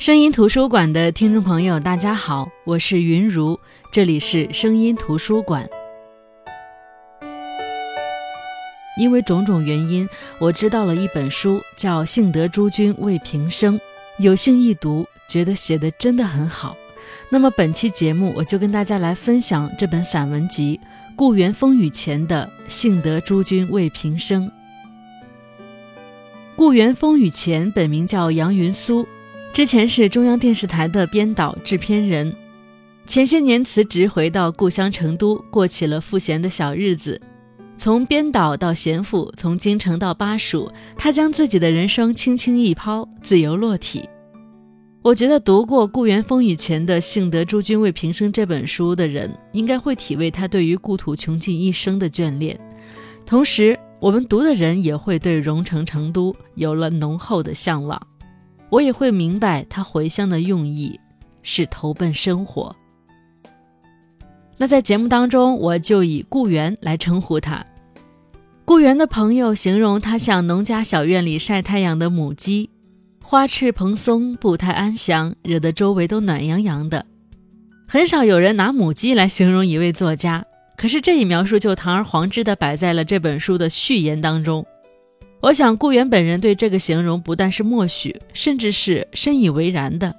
声音图书馆的听众朋友，大家好，我是云如，这里是声音图书馆。因为种种原因，我知道了一本书，叫《幸得诸君为平生》，有幸一读，觉得写的真的很好。那么本期节目，我就跟大家来分享这本散文集《故园风雨前的幸得诸君为平生》。《故园风雨前》本名叫杨云苏。之前是中央电视台的编导、制片人，前些年辞职回到故乡成都，过起了赋闲的小日子。从编导到闲赋，从京城到巴蜀，他将自己的人生轻轻一抛，自由落体。我觉得读过《故园风雨前的幸得诸君为平生》这本书的人，应该会体味他对于故土穷尽一生的眷恋。同时，我们读的人也会对蓉城成都有了浓厚的向往。我也会明白他回乡的用意是投奔生活。那在节目当中，我就以顾源来称呼他。顾源的朋友形容他像农家小院里晒太阳的母鸡，花翅蓬松，步态安详，惹得周围都暖洋洋的。很少有人拿母鸡来形容一位作家，可是这一描述就堂而皇之地摆在了这本书的序言当中。我想，顾源本人对这个形容不但是默许，甚至是深以为然的。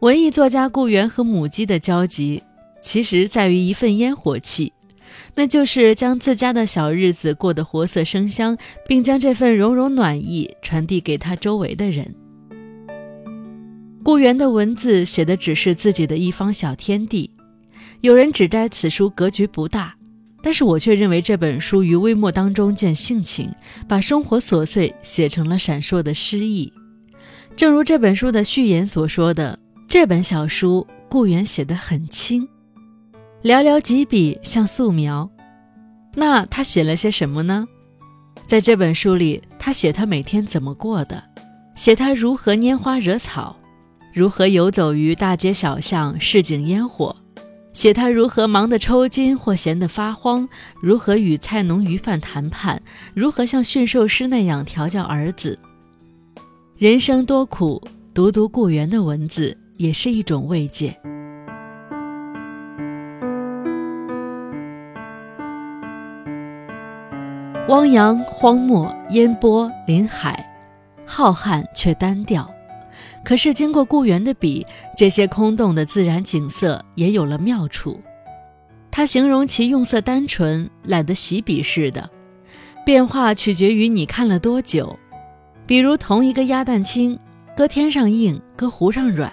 文艺作家顾源和母鸡的交集，其实在于一份烟火气，那就是将自家的小日子过得活色生香，并将这份融融暖意传递给他周围的人。顾源的文字写的只是自己的一方小天地，有人指摘此书格局不大。但是我却认为这本书于微末当中见性情，把生活琐碎写成了闪烁的诗意。正如这本书的序言所说的，这本小书顾源写得很轻，寥寥几笔像素描。那他写了些什么呢？在这本书里，他写他每天怎么过的，写他如何拈花惹草，如何游走于大街小巷、市井烟火。写他如何忙得抽筋或闲得发慌，如何与菜农鱼贩谈判，如何像驯兽师那样调教儿子。人生多苦，读读顾源的文字也是一种慰藉。汪洋、荒漠、烟波、林海，浩瀚却单调。可是经过顾源的笔，这些空洞的自然景色也有了妙处。他形容其用色单纯，懒得洗笔似的，变化取决于你看了多久。比如同一个鸭蛋清，搁天上硬，搁湖上软。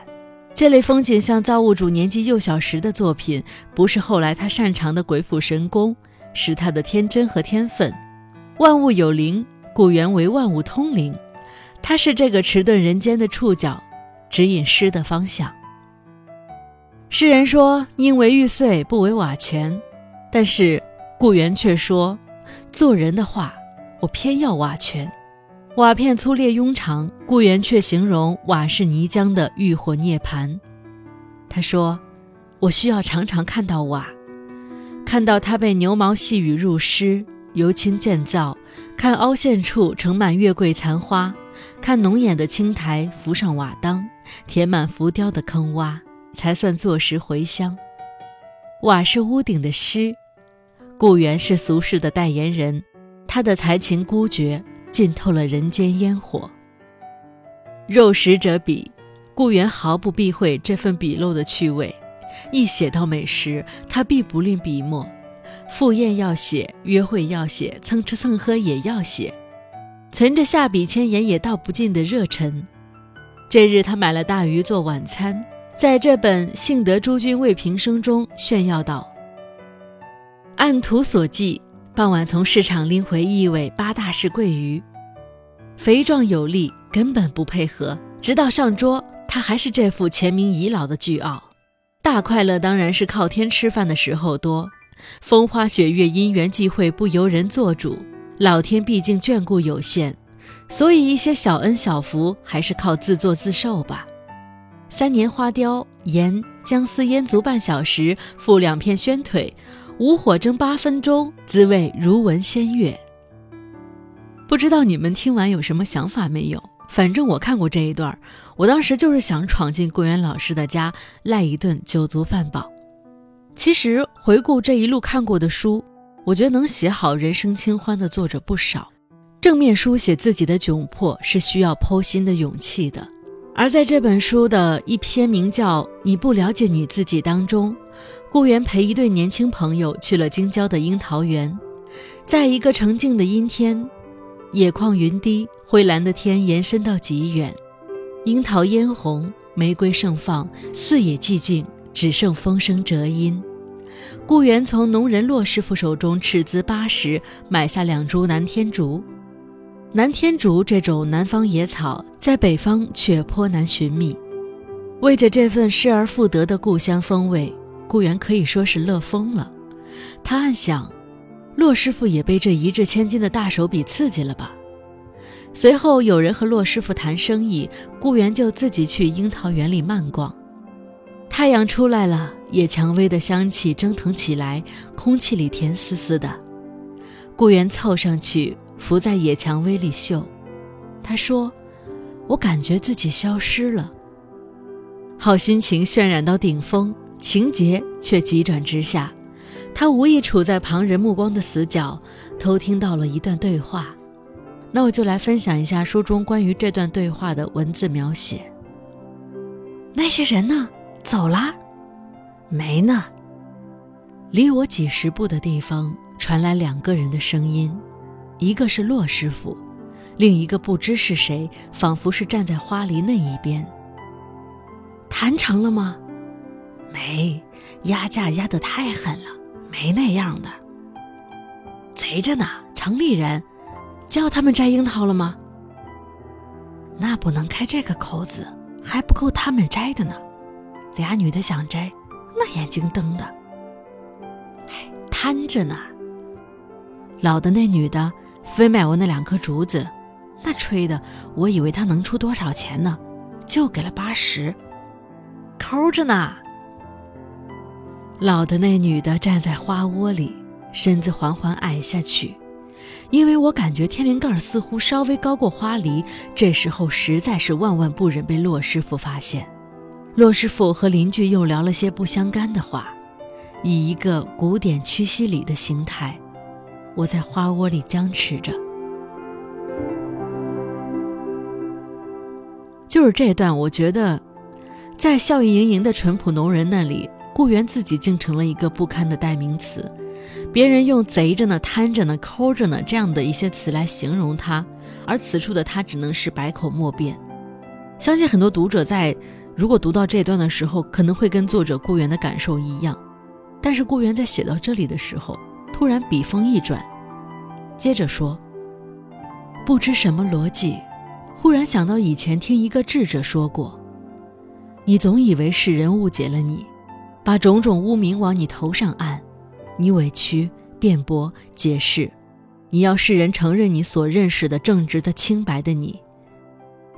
这类风景像造物主年纪幼小时的作品，不是后来他擅长的鬼斧神工，是他的天真和天分。万物有灵，顾源为万物通灵。他是这个迟钝人间的触角，指引诗的方向。诗人说：“宁为玉碎，不为瓦全。”但是顾源却说：“做人的话，我偏要瓦全。瓦片粗劣庸长，顾源却形容瓦是泥浆的浴火涅槃。”他说：“我需要常常看到瓦，看到它被牛毛细雨入湿，由青渐造，看凹陷处盛满月桂残花。”看浓眼的青苔浮上瓦当，填满浮雕的坑洼，才算坐实回乡。瓦是屋顶的诗，顾源是俗世的代言人，他的才情孤绝，浸透了人间烟火。肉食者鄙，顾源毫不避讳这份鄙陋的趣味。一写到美食，他必不吝笔墨，赴宴要写，约会要写，蹭吃蹭喝也要写。存着下笔千言也道不尽的热忱。这日，他买了大鱼做晚餐，在这本《幸得诸君为平生》中炫耀道：“按图所记，傍晚从市场拎回一尾八大式桂鱼，肥壮有力，根本不配合。直到上桌，他还是这副前明遗老的倨傲。大快乐当然是靠天吃饭的时候多，风花雪月、因缘际会不由人做主。”老天毕竟眷顾有限，所以一些小恩小福还是靠自作自受吧。三年花雕盐姜丝腌足半小时，附两片宣腿，无火蒸八分钟，滋味如闻仙乐。不知道你们听完有什么想法没有？反正我看过这一段，我当时就是想闯进顾源老师的家，赖一顿酒足饭饱。其实回顾这一路看过的书，我觉得能写好人生清欢的作者不少。正面书写自己的窘迫是需要剖心的勇气的。而在这本书的一篇名叫《你不了解你自己》当中，顾源陪一对年轻朋友去了京郊的樱桃园，在一个澄净的阴天。野旷云低，灰蓝的天延伸到极远，樱桃嫣红，玫瑰盛放，四野寂静，只剩风声折音。顾源从农人骆师傅手中斥资八十买下两株南天竹。南天竹这种南方野草，在北方却颇难寻觅。为着这份失而复得的故乡风味，顾源可以说是乐疯了。他暗想。骆师傅也被这一掷千金的大手笔刺激了吧？随后有人和骆师傅谈生意，顾源就自己去樱桃园里漫逛。太阳出来了，野蔷薇的香气蒸腾起来，空气里甜丝丝的。顾源凑上去，伏在野蔷薇里嗅。他说：“我感觉自己消失了。”好心情渲染到顶峰，情节却急转直下。他无意处在旁人目光的死角，偷听到了一段对话。那我就来分享一下书中关于这段对话的文字描写。那些人呢？走了？没呢。离我几十步的地方传来两个人的声音，一个是骆师傅，另一个不知是谁，仿佛是站在花梨那一边。谈成了吗？没，压价压得太狠了。没那样的，贼着呢！城里人叫他们摘樱桃了吗？那不能开这个口子，还不够他们摘的呢。俩女的想摘，那眼睛瞪的，哎，贪着呢。老的那女的非买我那两颗竹子，那吹的，我以为他能出多少钱呢，就给了八十，抠着呢。老的那女的站在花窝里，身子缓缓矮下去，因为我感觉天灵盖似乎稍微高过花梨。这时候实在是万万不忍被骆师傅发现。骆师傅和邻居又聊了些不相干的话，以一个古典屈膝礼的形态，我在花窝里僵持着。就是这段，我觉得，在笑意盈盈的淳朴农人那里。顾源自己竟成了一个不堪的代名词，别人用“贼着呢”“贪着呢”“抠着呢”这样的一些词来形容他，而此处的他只能是百口莫辩。相信很多读者在如果读到这段的时候，可能会跟作者顾源的感受一样。但是顾源在写到这里的时候，突然笔锋一转，接着说：“不知什么逻辑，忽然想到以前听一个智者说过，你总以为世人误解了你。”把种种污名往你头上按，你委屈、辩驳、解释，你要世人承认你所认识的正直的、清白的你。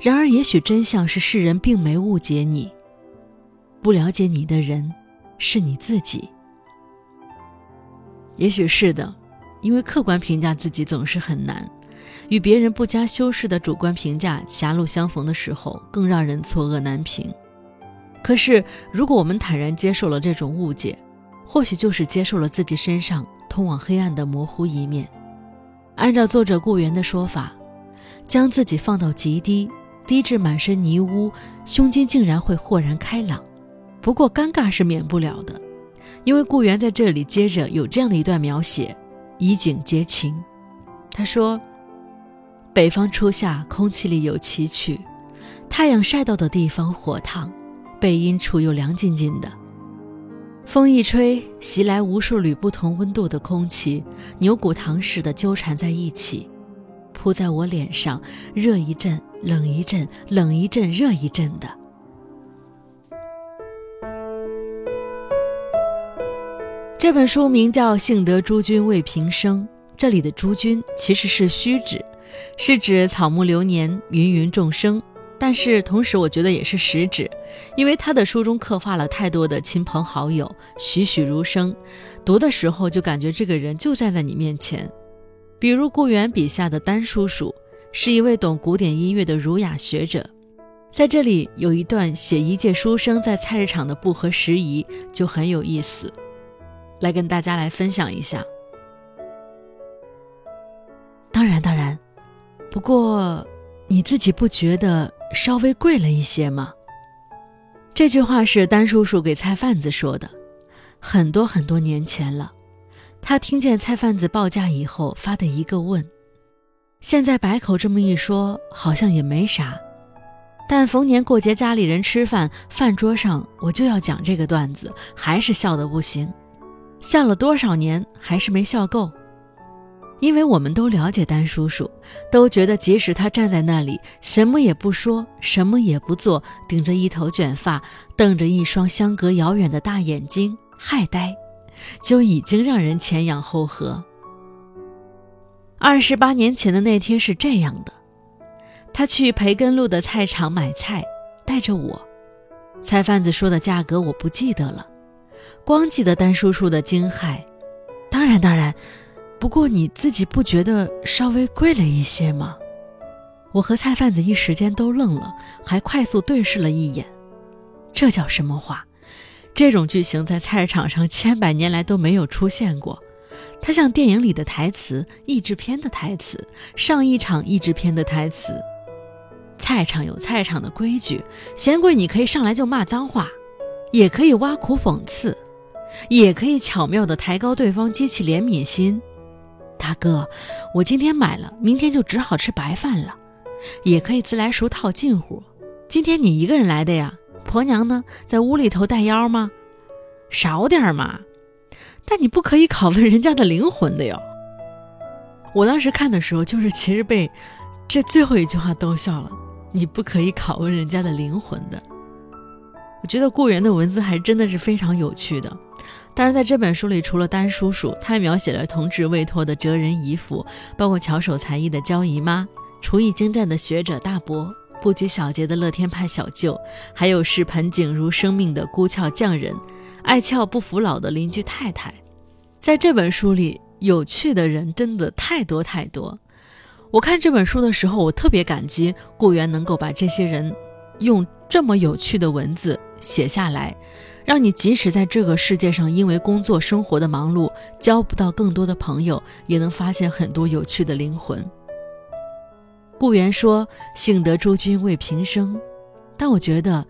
然而，也许真相是世人并没误解你，不了解你的人是你自己。也许是的，因为客观评价自己总是很难，与别人不加修饰的主观评价狭路相逢的时候，更让人错愕难平。可是，如果我们坦然接受了这种误解，或许就是接受了自己身上通往黑暗的模糊一面。按照作者顾源的说法，将自己放到极低，低至满身泥污，胸襟竟然会豁然开朗。不过，尴尬是免不了的，因为顾源在这里接着有这样的一段描写，以景结情。他说：“北方初夏，空气里有奇趣，太阳晒到的地方火烫。”背阴处又凉浸浸的，风一吹，袭来无数缕不同温度的空气，牛骨糖似的纠缠在一起，扑在我脸上，热一阵，冷一阵，冷一阵，热一阵的。这本书名叫《幸得诸君为平生》，这里的“诸君”其实是虚指，是指草木流年，芸芸众生。但是同时，我觉得也是实指，因为他的书中刻画了太多的亲朋好友，栩栩如生，读的时候就感觉这个人就站在你面前。比如顾源笔下的丹叔叔，是一位懂古典音乐的儒雅学者。在这里有一段写一介书生在菜市场的不合时宜，就很有意思，来跟大家来分享一下。当然，当然，不过你自己不觉得稍微贵了一些吗？这句话是丹叔叔给菜贩子说的，很多很多年前了。他听见菜贩子报价以后发的一个问，现在百口这么一说，好像也没啥。但逢年过节家里人吃饭，饭桌上我就要讲这个段子，还是笑得不行，笑了多少年还是没笑够。因为我们都了解丹叔叔，都觉得即使他站在那里什么也不说，什么也不做，顶着一头卷发，瞪着一双相隔遥远的大眼睛，害呆，就已经让人前仰后合。二十八年前的那天是这样的。他去培根路的菜场买菜，带着我。菜贩子说的价格我不记得了，光记得丹叔叔的惊骇。当然，当然，不过你自己不觉得稍微贵了一些吗？我和菜贩子一时间都愣了，还快速对视了一眼。这叫什么话？这种剧情在菜市场上千百年来都没有出现过。它像电影里的台词，译制片的台词，上一场译制片的台词。菜场有菜场的规矩，嫌贵你可以上来就骂脏话，也可以挖苦讽刺，也可以巧妙的抬高对方，激起怜悯心。大哥，我今天买了，明天就只好吃白饭了。也可以自来熟套近乎。今天你一个人来的呀？婆娘呢？在屋里头带腰吗？少点嘛。但你不可以拷问人家的灵魂的哟。我当时看的时候，就是其实被这最后一句话逗笑了。你不可以拷问人家的灵魂的。我觉得顾源的文字还真的是非常有趣的。当然，在这本书里，除了丹叔叔，他还描写了同志未脱的哲人姨父，包括巧手才艺的焦姨妈，厨艺精湛的学者大伯，不拘小节的乐天派小舅，还有视盆景如生命的孤俏匠人，爱俏不服老的邻居太太。在这本书里，有趣的人真的太多太多。我看这本书的时候，我特别感激顾源能够把这些人用这么有趣的文字写下来，让你即使在这个世界上因为工作生活的忙碌交不到更多的朋友，也能发现很多有趣的灵魂。顾源说：“幸得诸君为平生。”但我觉得，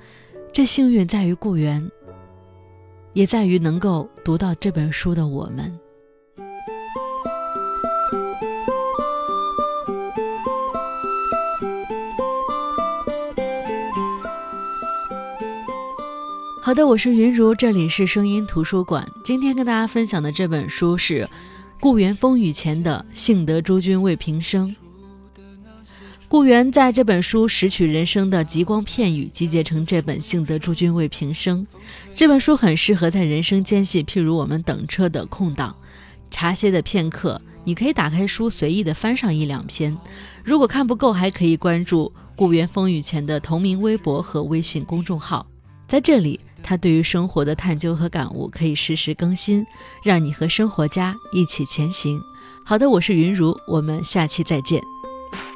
这幸运在于顾源，也在于能够读到这本书的我们。好的，我是云如，这里是声音图书馆。今天跟大家分享的这本书是顾源风雨前的《幸得诸君为平生》。顾源在这本书拾取人生的极光片语，集结成这本《幸得诸君为平生》。这本书很适合在人生间隙，譬如我们等车的空档、茶歇的片刻，你可以打开书，随意的翻上一两篇。如果看不够，还可以关注顾源风雨前的同名微博和微信公众号，在这里。他对于生活的探究和感悟可以实时更新，让你和生活家一起前行。好的，我是云如，我们下期再见。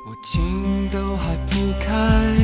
我情都还不开，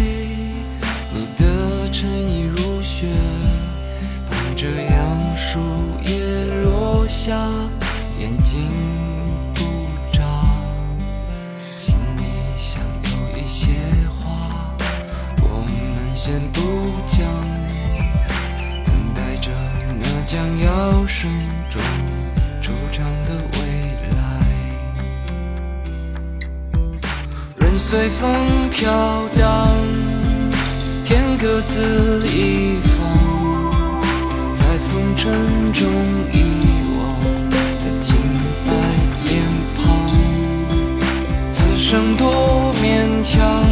随风飘荡，天各自一方，在风尘中遗忘的清白脸庞，此生多勉强，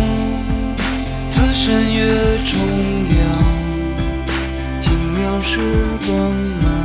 此身越重阳，轻描时光。